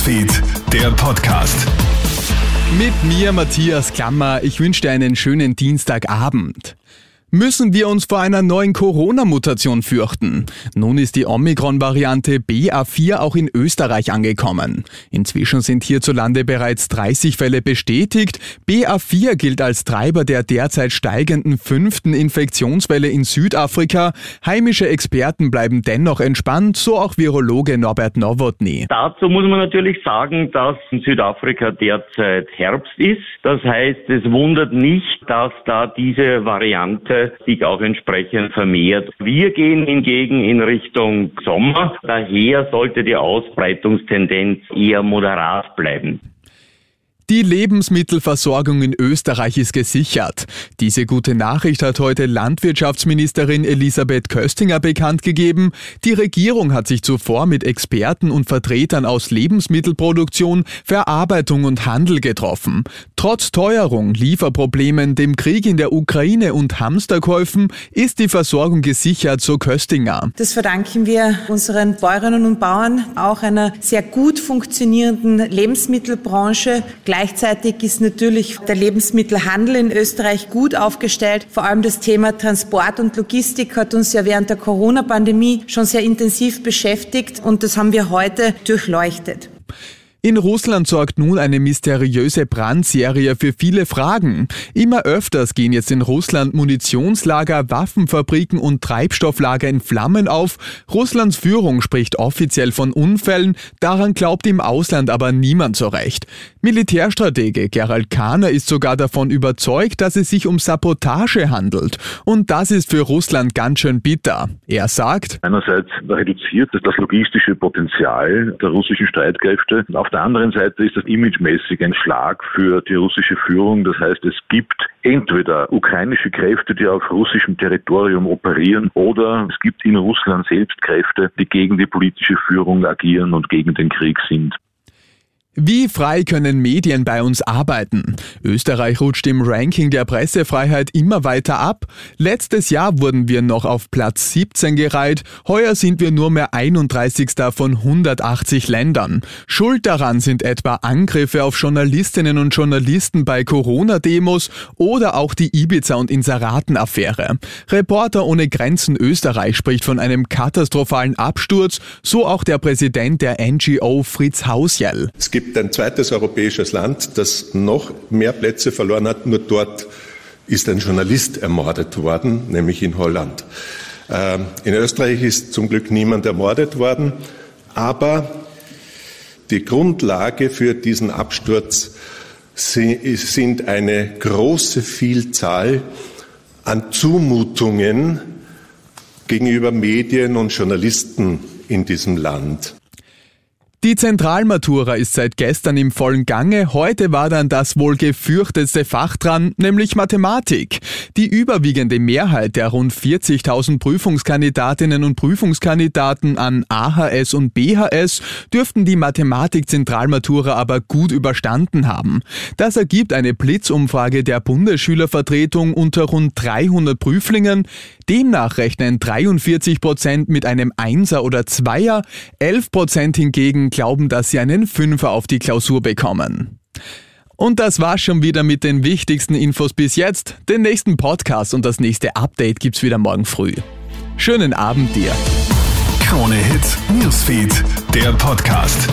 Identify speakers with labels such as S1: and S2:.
S1: Newsfeed, der Podcast.
S2: Mit mir, Matthias Klammer. Ich wünsche dir einen schönen Dienstagabend. Müssen wir uns vor einer neuen Corona-Mutation fürchten? Nun ist die Omikron-Variante BA4 auch in Österreich angekommen. Inzwischen sind hierzulande bereits 30 Fälle bestätigt. BA4 gilt als Treiber der derzeit steigenden fünften Infektionswelle in Südafrika. Heimische Experten bleiben dennoch entspannt, so auch Virologe Norbert Nowotny.
S3: Dazu muss man natürlich sagen, dass in Südafrika derzeit Herbst ist. Das heißt, es wundert nicht, dass da diese Variante sich auch entsprechend vermehrt. Wir gehen hingegen in Richtung Sommer. Daher sollte die Ausbreitungstendenz eher moderat bleiben.
S2: Die Lebensmittelversorgung in Österreich ist gesichert. Diese gute Nachricht hat heute Landwirtschaftsministerin Elisabeth Köstinger bekannt gegeben. Die Regierung hat sich zuvor mit Experten und Vertretern aus Lebensmittelproduktion, Verarbeitung und Handel getroffen. Trotz Teuerung, Lieferproblemen, dem Krieg in der Ukraine und Hamsterkäufen ist die Versorgung gesichert, so Köstinger.
S4: Das verdanken wir unseren Bäuerinnen und Bauern, auch einer sehr gut funktionierenden Lebensmittelbranche. Gleichzeitig ist natürlich der Lebensmittelhandel in Österreich gut aufgestellt. Vor allem das Thema Transport und Logistik hat uns ja während der Corona-Pandemie schon sehr intensiv beschäftigt und das haben wir heute durchleuchtet.
S2: In Russland sorgt nun eine mysteriöse Brandserie für viele Fragen. Immer öfters gehen jetzt in Russland Munitionslager, Waffenfabriken und Treibstofflager in Flammen auf. Russlands Führung spricht offiziell von Unfällen, daran glaubt im Ausland aber niemand so recht. Militärstratege Gerald Kahner ist sogar davon überzeugt, dass es sich um Sabotage handelt. Und das ist für Russland ganz schön bitter. Er sagt,
S5: einerseits reduziert das logistische Potenzial der russischen Streitkräfte. Auf der anderen Seite ist das imagemäßig ein Schlag für die russische Führung. Das heißt, es gibt entweder ukrainische Kräfte, die auf russischem Territorium operieren, oder es gibt in Russland selbst Kräfte, die gegen die politische Führung agieren und gegen den Krieg sind.
S2: Wie frei können Medien bei uns arbeiten? Österreich rutscht im Ranking der Pressefreiheit immer weiter ab. Letztes Jahr wurden wir noch auf Platz 17 gereiht, heuer sind wir nur mehr 31. von 180 Ländern. Schuld daran sind etwa Angriffe auf Journalistinnen und Journalisten bei Corona-Demos oder auch die Ibiza- und Inseraten-Affäre. Reporter ohne Grenzen Österreich spricht von einem katastrophalen Absturz, so auch der Präsident der NGO Fritz Hausjell
S6: gibt ein zweites europäisches Land, das noch mehr Plätze verloren hat. Nur dort ist ein Journalist ermordet worden, nämlich in Holland. Ähm, in Österreich ist zum Glück niemand ermordet worden, aber die Grundlage für diesen Absturz sind eine große Vielzahl an Zumutungen gegenüber Medien und Journalisten in diesem Land.
S2: Die Zentralmatura ist seit gestern im vollen Gange. Heute war dann das wohl gefürchtetste Fach dran, nämlich Mathematik. Die überwiegende Mehrheit der rund 40.000 Prüfungskandidatinnen und Prüfungskandidaten an AHS und BHS dürften die Mathematik-Zentralmatura aber gut überstanden haben. Das ergibt eine Blitzumfrage der Bundesschülervertretung unter rund 300 Prüflingen. Demnach rechnen 43 Prozent mit einem Einser oder Zweier, 11 Prozent hingegen glauben, dass sie einen Fünfer auf die Klausur bekommen. Und das war's schon wieder mit den wichtigsten Infos bis jetzt. Den nächsten Podcast und das nächste Update gibt's wieder morgen früh. Schönen Abend dir.
S1: Krone Hits, Newsfeed, der Podcast.